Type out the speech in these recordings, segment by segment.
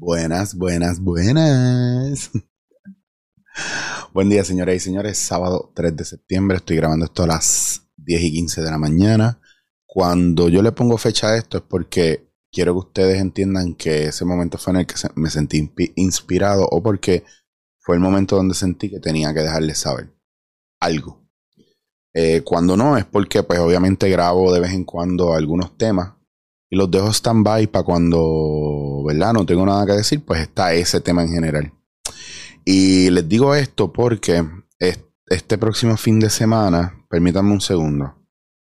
Buenas, buenas, buenas. Buen día, señoras y señores. Sábado 3 de septiembre. Estoy grabando esto a las 10 y 15 de la mañana. Cuando yo le pongo fecha a esto es porque quiero que ustedes entiendan que ese momento fue en el que me sentí inspirado o porque fue el momento donde sentí que tenía que dejarles saber algo. Eh, cuando no es porque pues obviamente grabo de vez en cuando algunos temas y los dejo stand-by para cuando, ¿verdad? No tengo nada que decir, pues está ese tema en general. Y les digo esto porque este próximo fin de semana, permítanme un segundo,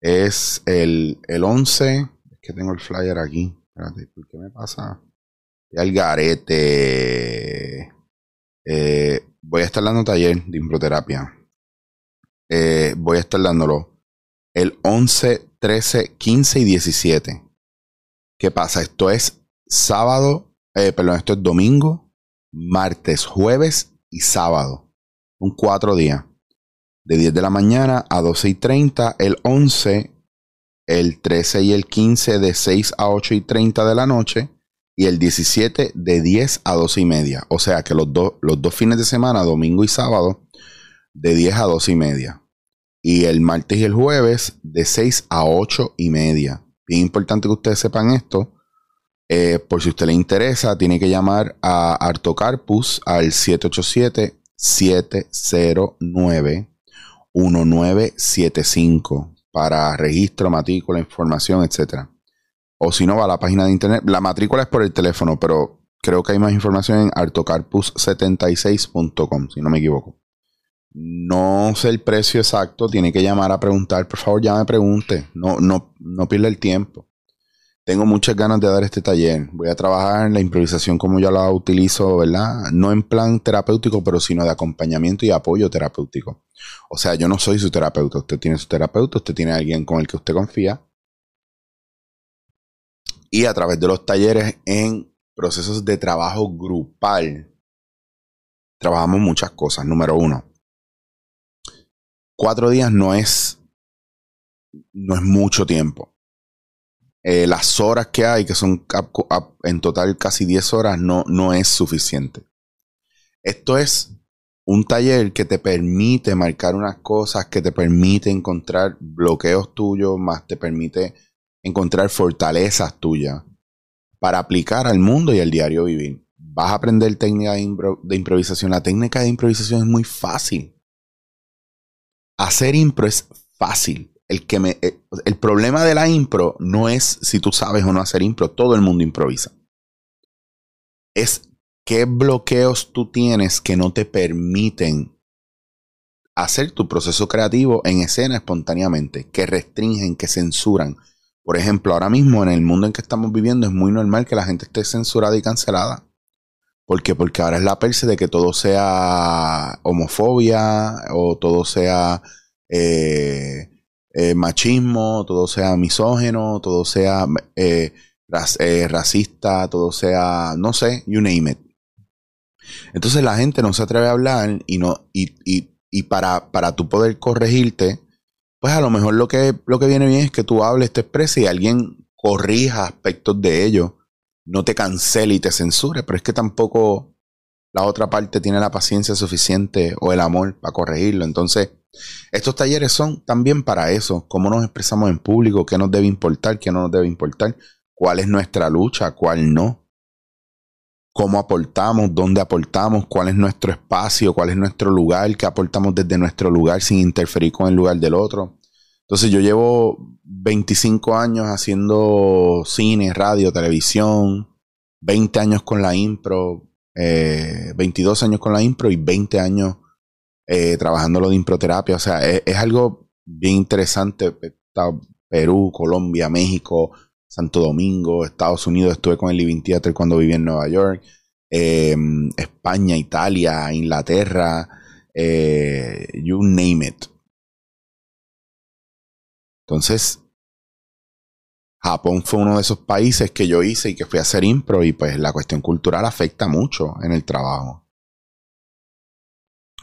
es el, el 11, es que tengo el flyer aquí, espérate, ¿por qué me pasa? El garete. Eh, voy a estar dando taller de improterapia. Eh, voy a estar dándolo el 11, 13, 15 y 17. ¿Qué pasa? Esto es sábado, eh, perdón, esto es domingo, martes, jueves y sábado. Un cuatro días. De 10 de la mañana a 12 y 30, el 11, el 13 y el 15 de 6 a 8 y 30 de la noche y el 17 de 10 a 12 y media. O sea que los, los dos fines de semana, domingo y sábado, de 10 a 12 y media. Y el martes y el jueves de 6 a 8 y media. Bien importante que ustedes sepan esto. Eh, por si a usted le interesa, tiene que llamar a Artocarpus al 787-709-1975 para registro, matrícula, información, etc. O si no, va a la página de internet. La matrícula es por el teléfono, pero creo que hay más información en artocarpus76.com, si no me equivoco. No sé el precio exacto, tiene que llamar a preguntar. Por favor, ya me pregunte. No, no, no pierda el tiempo. Tengo muchas ganas de dar este taller. Voy a trabajar en la improvisación como yo la utilizo, ¿verdad? No en plan terapéutico, pero sino de acompañamiento y apoyo terapéutico. O sea, yo no soy su terapeuta. Usted tiene su terapeuta, usted tiene alguien con el que usted confía. Y a través de los talleres en procesos de trabajo grupal, trabajamos muchas cosas. Número uno, cuatro días no es, no es mucho tiempo. Eh, las horas que hay, que son en total casi 10 horas, no, no es suficiente. Esto es un taller que te permite marcar unas cosas, que te permite encontrar bloqueos tuyos, más te permite encontrar fortalezas tuyas para aplicar al mundo y al diario vivir. Vas a aprender técnica de improvisación. La técnica de improvisación es muy fácil hacer impro es fácil. El, que me, eh, el problema de la impro no es si tú sabes o no hacer impro, todo el mundo improvisa. Es qué bloqueos tú tienes que no te permiten hacer tu proceso creativo en escena espontáneamente, que restringen, que censuran. Por ejemplo, ahora mismo en el mundo en que estamos viviendo es muy normal que la gente esté censurada y cancelada. ¿Por qué? Porque ahora es la perse de que todo sea homofobia o todo sea eh, eh, machismo, todo sea misógeno, todo sea eh, racista, todo sea, no sé, you name it. Entonces la gente no se atreve a hablar y no y, y, para, para tú poder corregirte, pues a lo mejor lo que, lo que viene bien es que tú hables, te expreses y alguien corrija aspectos de ello no te cancele y te censure, pero es que tampoco la otra parte tiene la paciencia suficiente o el amor para corregirlo. Entonces, estos talleres son también para eso, cómo nos expresamos en público, qué nos debe importar, qué no nos debe importar, cuál es nuestra lucha, cuál no, cómo aportamos, dónde aportamos, cuál es nuestro espacio, cuál es nuestro lugar, qué aportamos desde nuestro lugar sin interferir con el lugar del otro. Entonces yo llevo 25 años haciendo cine, radio, televisión, 20 años con la impro, 22 eh, años con la impro y 20 años eh, trabajando lo de improterapia. O sea, es, algo bien interesante. Perú, Colombia, México, Santo Domingo, Estados Unidos. Estuve con el Living Theater cuando viví en Nueva York. Em, España, Italia, Inglaterra, eh, you name it. Entonces, Japón fue uno de esos países que yo hice y que fui a hacer impro y pues la cuestión cultural afecta mucho en el trabajo.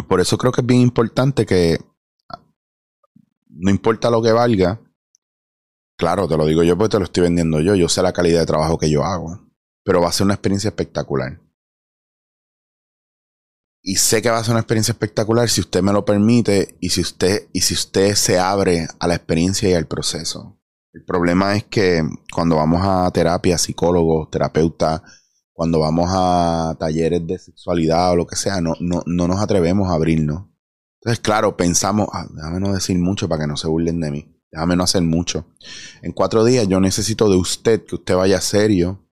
Por eso creo que es bien importante que no importa lo que valga, claro, te lo digo yo porque te lo estoy vendiendo yo, yo sé la calidad de trabajo que yo hago, pero va a ser una experiencia espectacular. Y sé que va a ser una experiencia espectacular si usted me lo permite y si usted, y si usted se abre a la experiencia y al proceso. El problema es que cuando vamos a terapia, psicólogos, terapeutas, cuando vamos a talleres de sexualidad o lo que sea, no, no, no nos atrevemos a abrirnos. Entonces, claro, pensamos, ah, déjame no decir mucho para que no se burlen de mí. Déjame no hacer mucho. En cuatro días yo necesito de usted que usted vaya serio,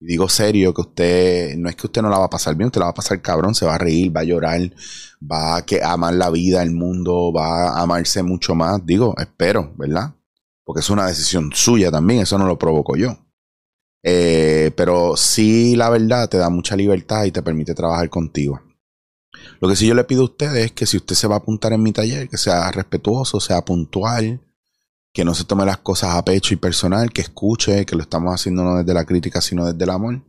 y digo serio, que usted, no es que usted no la va a pasar bien, usted la va a pasar cabrón, se va a reír, va a llorar, va a, amar la vida, el mundo, va a amarse mucho más. Digo, espero, ¿verdad? Porque es una decisión suya también, eso no lo provoco yo. Eh, pero sí, la verdad, te da mucha libertad y te permite trabajar contigo. Lo que sí yo le pido a ustedes es que si usted se va a apuntar en mi taller, que sea respetuoso, sea puntual, que no se tome las cosas a pecho y personal, que escuche, que lo estamos haciendo no desde la crítica, sino desde el amor.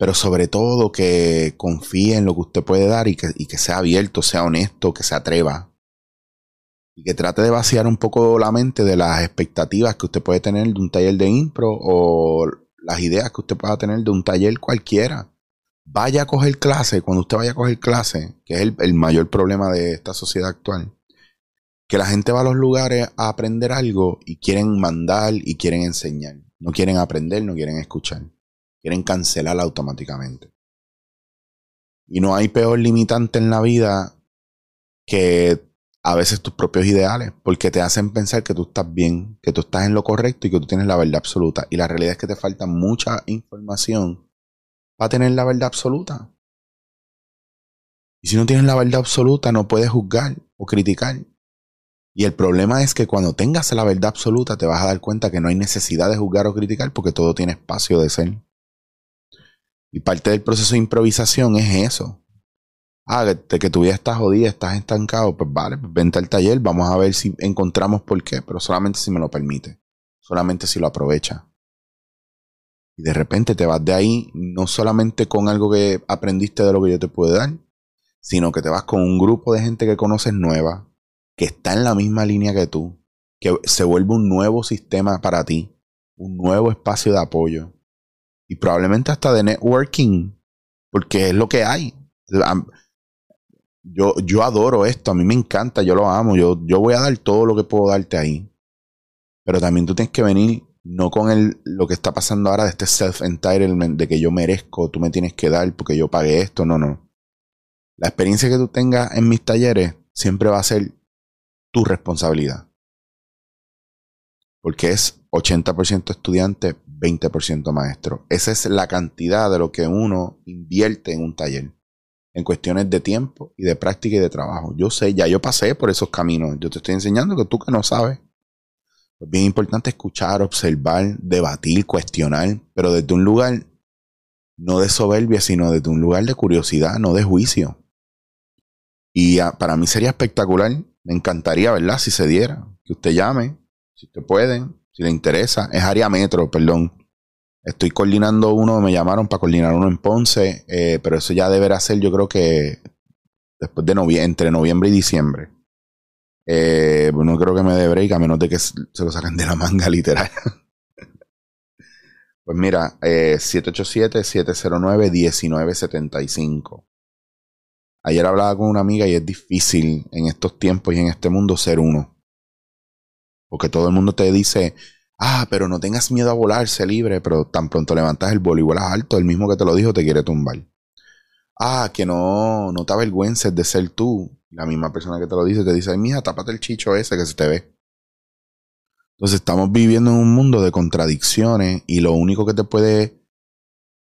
Pero sobre todo que confíe en lo que usted puede dar y que, que sea abierto, sea honesto, que se atreva. Y que trate de vaciar un poco la mente de las expectativas que usted puede tener de un taller de impro o las ideas que usted pueda tener de un taller cualquiera. Vaya a coger clase, cuando usted vaya a coger clase, que es el mayor problema de esta sociedad actual, que la gente va a los lugares a aprender algo y quieren mandar y quieren enseñar. No quieren aprender, no quieren escuchar. Quieren cancelar automáticamente. Y no hay peor limitante en la vida que a veces tus propios ideales, porque te hacen pensar que tú estás bien, que tú estás en lo correcto y que tú tienes la verdad absoluta. Y la realidad es que te falta mucha información para tener la verdad absoluta. Y si no tienes la verdad absoluta, no puedes juzgar o criticar. Y el problema es que cuando tengas la verdad absoluta te vas a dar cuenta que no hay necesidad de juzgar o criticar porque todo tiene espacio de ser. Y parte del proceso de improvisación es eso. Ah, de que tu vida está jodida, estás estancado, pues vale, pues vente al taller, vamos a ver si encontramos por qué, pero solamente si me lo permite, solamente si lo aprovecha. Y de repente te vas de ahí no solamente con algo que aprendiste de lo que yo te puedo dar, sino que te vas con un grupo de gente que conoces nueva, que está en la misma línea que tú, que se vuelve un nuevo sistema para ti, un nuevo espacio de apoyo y probablemente hasta de networking, porque es lo que hay. Yo, yo adoro esto, a mí me encanta, yo lo amo, yo, yo voy a dar todo lo que puedo darte ahí. Pero también tú tienes que venir no con el, lo que está pasando ahora de este self-entitlement, de que yo merezco, tú me tienes que dar porque yo pagué esto, no, no. La experiencia que tú tengas en mis talleres siempre va a ser tu responsabilidad. Porque es 80% estudiante, 20% maestro. Esa es la cantidad de lo que uno invierte en un taller. En cuestiones de tiempo y de práctica y de trabajo. Yo sé, ya yo pasé por esos caminos. Yo te estoy enseñando que tú que no sabes. Es bien importante escuchar, observar, debatir, cuestionar, pero desde un lugar no de soberbia, sino desde un lugar de curiosidad, no de juicio. Y para mí sería espectacular me encantaría, ¿verdad? Si se diera, que usted llame, si usted puede, si le interesa. Es área metro, perdón. Estoy coordinando uno, me llamaron para coordinar uno en Ponce, eh, pero eso ya deberá ser, yo creo que después de noviembre, entre noviembre y diciembre. Eh, no creo que me dé break, a menos de que se lo saquen de la manga literal. pues mira, eh, 787-709-1975. Ayer hablaba con una amiga y es difícil en estos tiempos y en este mundo ser uno. Porque todo el mundo te dice, ah, pero no tengas miedo a volar, sé libre, pero tan pronto levantas el boli y vuelas alto, el mismo que te lo dijo te quiere tumbar. Ah, que no, no te avergüences de ser tú. La misma persona que te lo dice te dice, ay, mija, tápate el chicho ese que se te ve. Entonces estamos viviendo en un mundo de contradicciones y lo único que te puede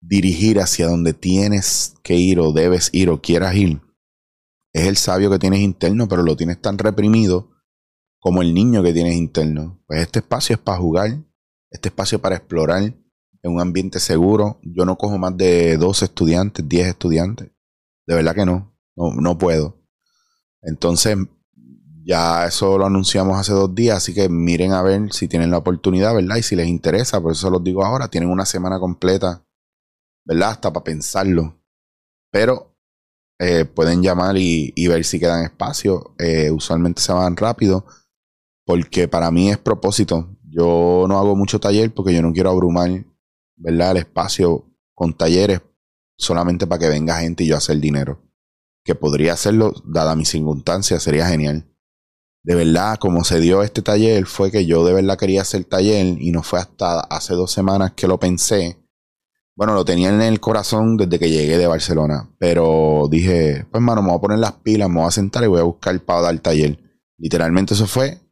dirigir hacia donde tienes que ir o debes ir o quieras ir, es el sabio que tienes interno, pero lo tienes tan reprimido como el niño que tienes interno. Pues este espacio es para jugar, este espacio para explorar en un ambiente seguro. Yo no cojo más de 12 estudiantes, 10 estudiantes. De verdad que no, no, no puedo. Entonces, ya eso lo anunciamos hace dos días, así que miren a ver si tienen la oportunidad, ¿verdad? Y si les interesa, por eso los digo ahora, tienen una semana completa ¿verdad? Hasta para pensarlo. Pero eh, pueden llamar y, ver si quedan espacio. Eh, usualmente se van rápido porque para mí es propósito. Yo no hago mucho taller porque yo no quiero abrumar, ¿verdad? El espacio con talleres solamente para que venga gente y yo hacer dinero. que podría hacerlo, dada mis circunstancias, sería genial. De verdad, como se dio este taller, fue que yo de verdad quería hacer taller y no fue hasta hace dos semanas que lo pensé. Bueno, lo tenía en el corazón desde que llegué de Barcelona, pero dije, pues hermano, me voy a poner las pilas, me voy a sentar y voy a buscar para dar taller. Literalmente eso fue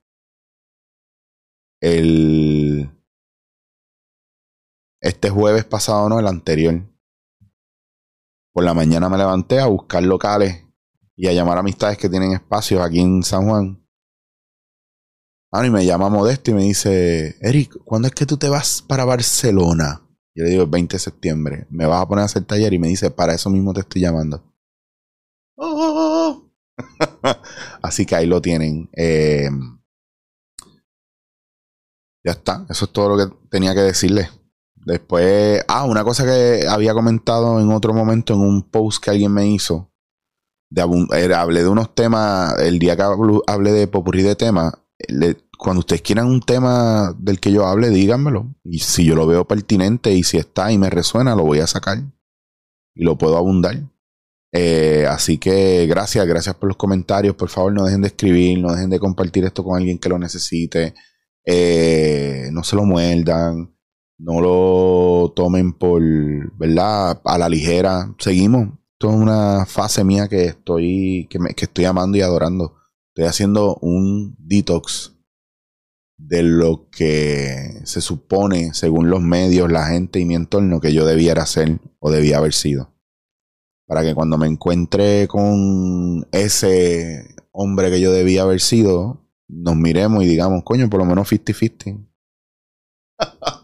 el... Este jueves pasado, no, el anterior. Por la mañana me levanté a buscar locales y a llamar a amistades que tienen espacios aquí en San Juan. Ah, y me llama Modesto y me dice, Eric, ¿cuándo es que tú te vas para Barcelona? Yo le digo, el 20 de septiembre. Me vas a poner a hacer taller y me dice, para eso mismo te estoy llamando. Así que ahí lo tienen. Eh, ya está, eso es todo lo que tenía que decirle. Después, ah, una cosa que había comentado en otro momento en un post que alguien me hizo. De, hablé de unos temas, el día que hablé de popurrí de temas, cuando ustedes quieran un tema del que yo hable, díganmelo. Y si yo lo veo pertinente y si está y me resuena, lo voy a sacar. Y lo puedo abundar. Eh, así que gracias, gracias por los comentarios. Por favor, no dejen de escribir, no dejen de compartir esto con alguien que lo necesite. Eh, no se lo muerdan, no lo tomen por, ¿verdad? A la ligera. Seguimos. Esto es una fase mía que estoy, que, me, que estoy amando y adorando. Estoy haciendo un detox de lo que se supone, según los medios, la gente y mi entorno, que yo debiera ser o debía haber sido. Para que cuando me encuentre con ese hombre que yo debía haber sido, nos miremos y digamos, coño, por lo menos 50-50.